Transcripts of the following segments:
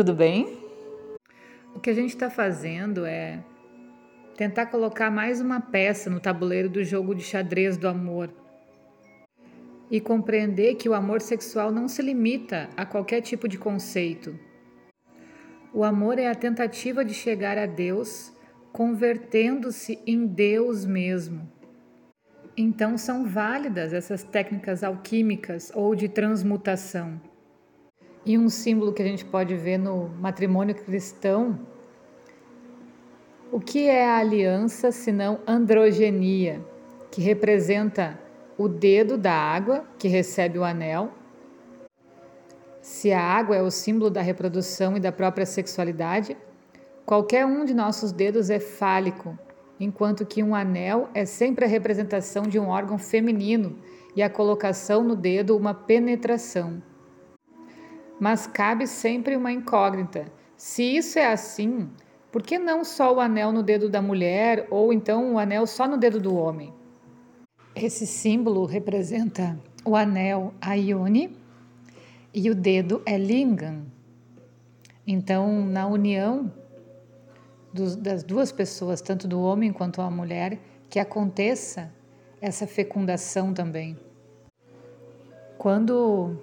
tudo bem? O que a gente está fazendo é tentar colocar mais uma peça no tabuleiro do jogo de xadrez do amor e compreender que o amor sexual não se limita a qualquer tipo de conceito. O amor é a tentativa de chegar a Deus, convertendo-se em Deus mesmo. Então são válidas essas técnicas alquímicas ou de transmutação. E um símbolo que a gente pode ver no matrimônio cristão, o que é a aliança senão androgenia, que representa o dedo da água que recebe o anel. Se a água é o símbolo da reprodução e da própria sexualidade, qualquer um de nossos dedos é fálico, enquanto que um anel é sempre a representação de um órgão feminino e a colocação no dedo uma penetração. Mas cabe sempre uma incógnita: se isso é assim, por que não só o anel no dedo da mulher ou então o anel só no dedo do homem? Esse símbolo representa o anel Ayoni e o dedo é Lingam. Então, na união dos, das duas pessoas, tanto do homem quanto a mulher, que aconteça essa fecundação também. Quando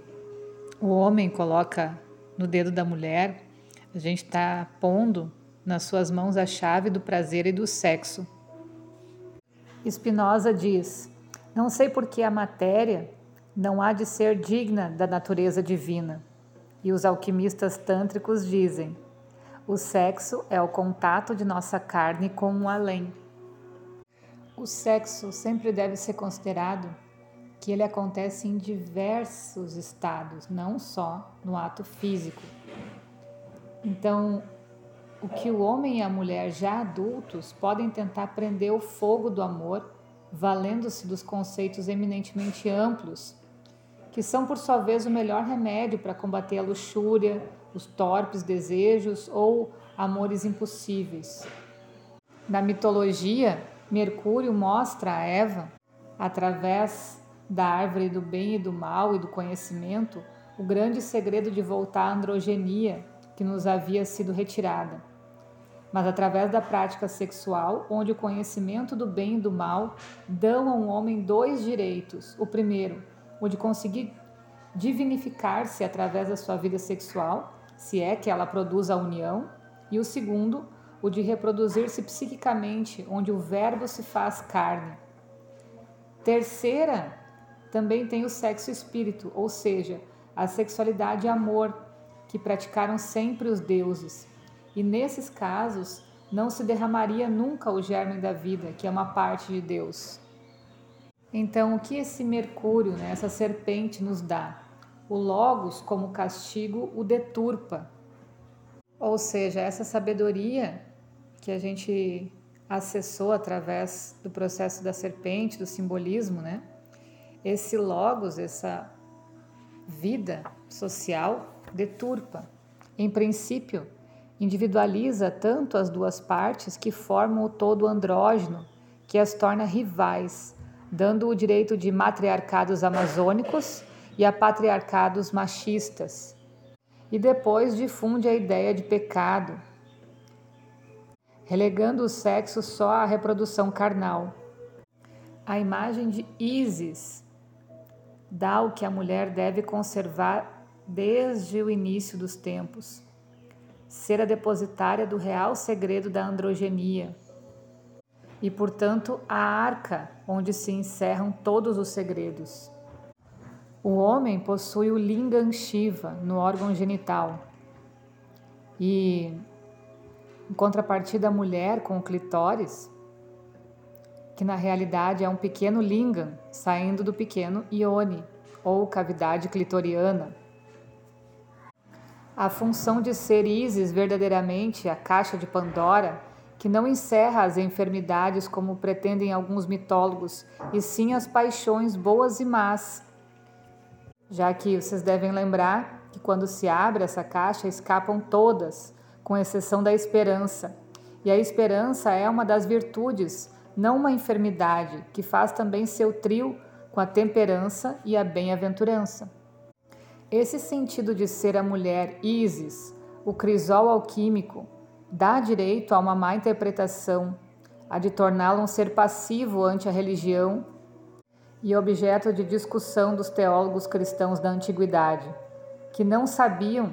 o homem coloca no dedo da mulher, a gente está pondo nas suas mãos a chave do prazer e do sexo. Spinoza diz: não sei por que a matéria não há de ser digna da natureza divina. E os alquimistas tântricos dizem: o sexo é o contato de nossa carne com o além. O sexo sempre deve ser considerado que ele acontece em diversos estados, não só no ato físico. Então, o que o homem e a mulher já adultos podem tentar prender o fogo do amor valendo-se dos conceitos eminentemente amplos, que são por sua vez o melhor remédio para combater a luxúria, os torpes desejos ou amores impossíveis. Na mitologia, Mercúrio mostra a Eva, através da árvore do bem e do mal e do conhecimento, o grande segredo de voltar à androgenia que nos havia sido retirada mas através da prática sexual, onde o conhecimento do bem e do mal dão ao homem dois direitos. O primeiro, o de conseguir divinificar-se através da sua vida sexual, se é que ela produz a união, e o segundo, o de reproduzir-se psiquicamente, onde o verbo se faz carne. Terceira, também tem o sexo espírito, ou seja, a sexualidade e amor, que praticaram sempre os deuses e nesses casos, não se derramaria nunca o germe da vida, que é uma parte de Deus. Então, o que esse Mercúrio, né, essa serpente, nos dá? O Logos, como castigo, o deturpa. Ou seja, essa sabedoria que a gente acessou através do processo da serpente, do simbolismo, né? Esse Logos, essa vida social, deturpa. Em princípio, individualiza tanto as duas partes que formam o todo andrógeno, que as torna rivais, dando o direito de matriarcados amazônicos e a patriarcados machistas. E depois difunde a ideia de pecado, relegando o sexo só à reprodução carnal. A imagem de Isis dá o que a mulher deve conservar desde o início dos tempos. Ser a depositária do real segredo da androgenia. E, portanto, a arca onde se encerram todos os segredos. O homem possui o lingam shiva no órgão genital. E, em contrapartida, a mulher com o clitóris, que na realidade é um pequeno lingam saindo do pequeno ione ou cavidade clitoriana a função de ser Isis verdadeiramente a caixa de Pandora, que não encerra as enfermidades como pretendem alguns mitólogos, e sim as paixões boas e más. Já que vocês devem lembrar que quando se abre essa caixa escapam todas, com exceção da esperança. E a esperança é uma das virtudes, não uma enfermidade, que faz também seu trio com a temperança e a bem-aventurança. Esse sentido de ser a mulher Isis, o crisol alquímico dá direito a uma má interpretação, a de torná-lo um ser passivo ante a religião e objeto de discussão dos teólogos cristãos da antiguidade, que não sabiam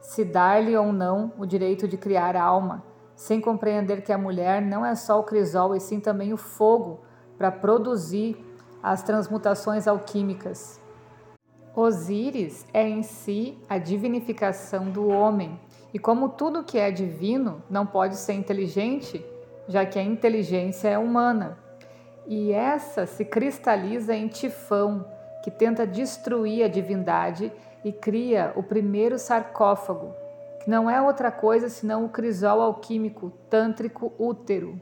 se dar-lhe ou não o direito de criar alma, sem compreender que a mulher não é só o crisol e sim também o fogo para produzir as transmutações alquímicas. Osíris é em si a divinificação do homem, e como tudo que é divino não pode ser inteligente, já que a inteligência é humana. E essa se cristaliza em Tifão, que tenta destruir a divindade e cria o primeiro sarcófago, que não é outra coisa senão o crisol alquímico tântrico útero.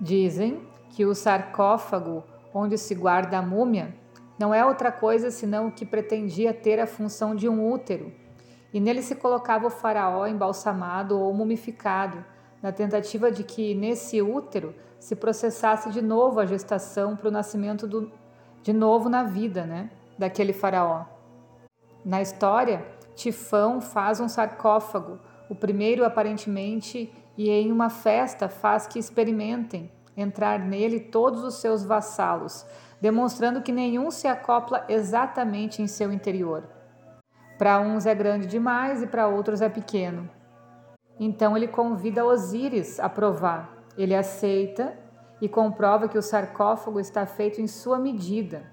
Dizem que o sarcófago onde se guarda a múmia não é outra coisa senão o que pretendia ter a função de um útero, e nele se colocava o faraó embalsamado ou mumificado, na tentativa de que nesse útero se processasse de novo a gestação para o nascimento do, de novo na vida, né, daquele faraó. Na história, Tifão faz um sarcófago, o primeiro aparentemente, e em uma festa faz que experimentem entrar nele todos os seus vassalos, demonstrando que nenhum se acopla exatamente em seu interior. Para uns é grande demais e para outros é pequeno. Então ele convida Osíris a provar. Ele aceita e comprova que o sarcófago está feito em sua medida.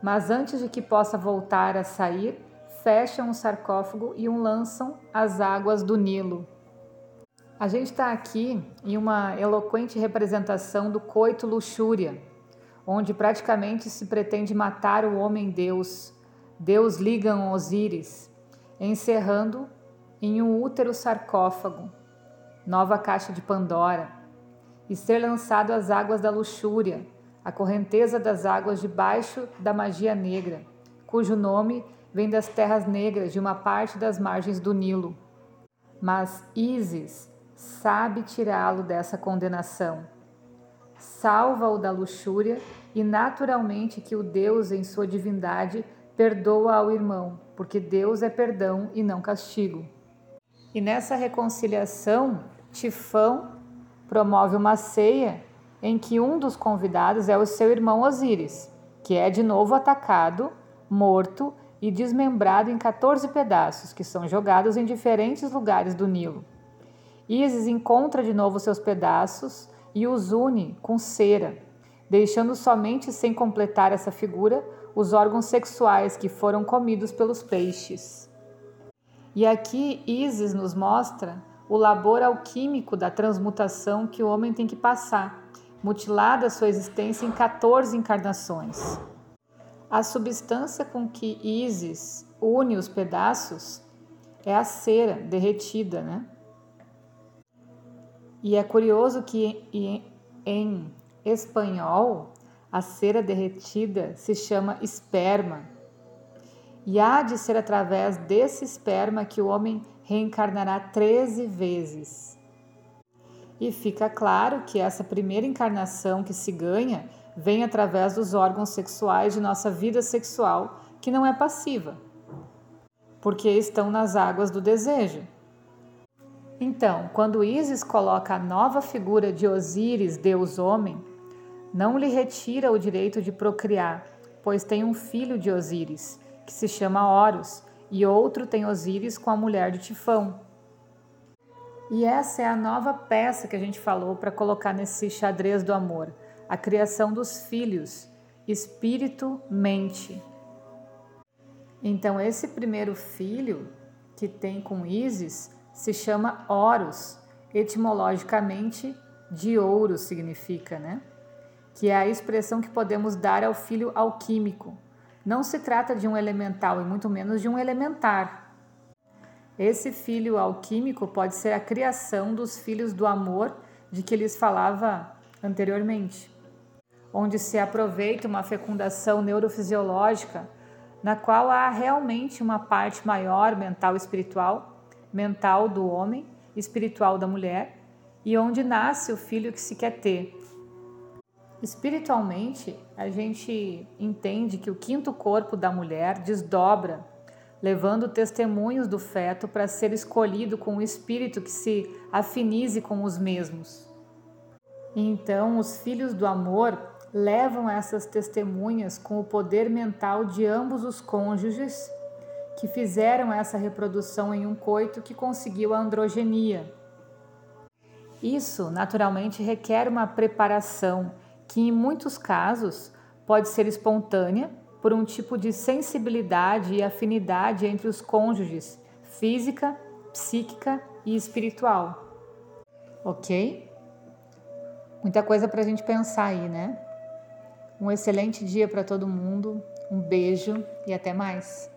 Mas antes de que possa voltar a sair, fecham o sarcófago e o lançam às águas do Nilo. A gente está aqui em uma eloquente representação do coito luxúria, onde praticamente se pretende matar o homem-deus, Deus ligam Osíris, encerrando em um útero sarcófago, nova caixa de Pandora, e ser lançado às águas da luxúria, a correnteza das águas debaixo da magia negra, cujo nome vem das terras negras de uma parte das margens do Nilo. Mas Ísis sabe tirá-lo dessa condenação salva-o da luxúria e naturalmente que o Deus, em sua divindade, perdoa ao irmão, porque Deus é perdão e não castigo. E nessa reconciliação, Tifão promove uma ceia em que um dos convidados é o seu irmão Osíris, que é de novo atacado, morto e desmembrado em 14 pedaços, que são jogados em diferentes lugares do Nilo. Ísis encontra de novo seus pedaços e os une com cera, deixando somente sem completar essa figura os órgãos sexuais que foram comidos pelos peixes. E aqui Isis nos mostra o labor alquímico da transmutação que o homem tem que passar, mutilada sua existência em 14 encarnações. A substância com que Isis une os pedaços é a cera derretida, né? E é curioso que em espanhol a cera derretida se chama esperma. E há de ser através desse esperma que o homem reencarnará 13 vezes. E fica claro que essa primeira encarnação que se ganha vem através dos órgãos sexuais de nossa vida sexual, que não é passiva, porque estão nas águas do desejo. Então, quando Ísis coloca a nova figura de Osíris, Deus homem, não lhe retira o direito de procriar, pois tem um filho de Osíris, que se chama Horus, e outro tem Osíris com a mulher de Tifão. E essa é a nova peça que a gente falou para colocar nesse xadrez do amor, a criação dos filhos, espírito, mente. Então, esse primeiro filho que tem com Ísis se chama Horus, etimologicamente de ouro significa, né? Que é a expressão que podemos dar ao filho alquímico. Não se trata de um elemental e muito menos de um elementar. Esse filho alquímico pode ser a criação dos filhos do amor de que lhes falava anteriormente, onde se aproveita uma fecundação neurofisiológica na qual há realmente uma parte maior mental e espiritual mental do homem, espiritual da mulher, e onde nasce o filho que se quer ter. Espiritualmente, a gente entende que o quinto corpo da mulher desdobra levando testemunhos do feto para ser escolhido com um espírito que se afinize com os mesmos. Então, os filhos do amor levam essas testemunhas com o poder mental de ambos os cônjuges que fizeram essa reprodução em um coito que conseguiu a androgenia. Isso, naturalmente, requer uma preparação que, em muitos casos, pode ser espontânea por um tipo de sensibilidade e afinidade entre os cônjuges, física, psíquica e espiritual. Ok? Muita coisa para a gente pensar aí, né? Um excelente dia para todo mundo, um beijo e até mais.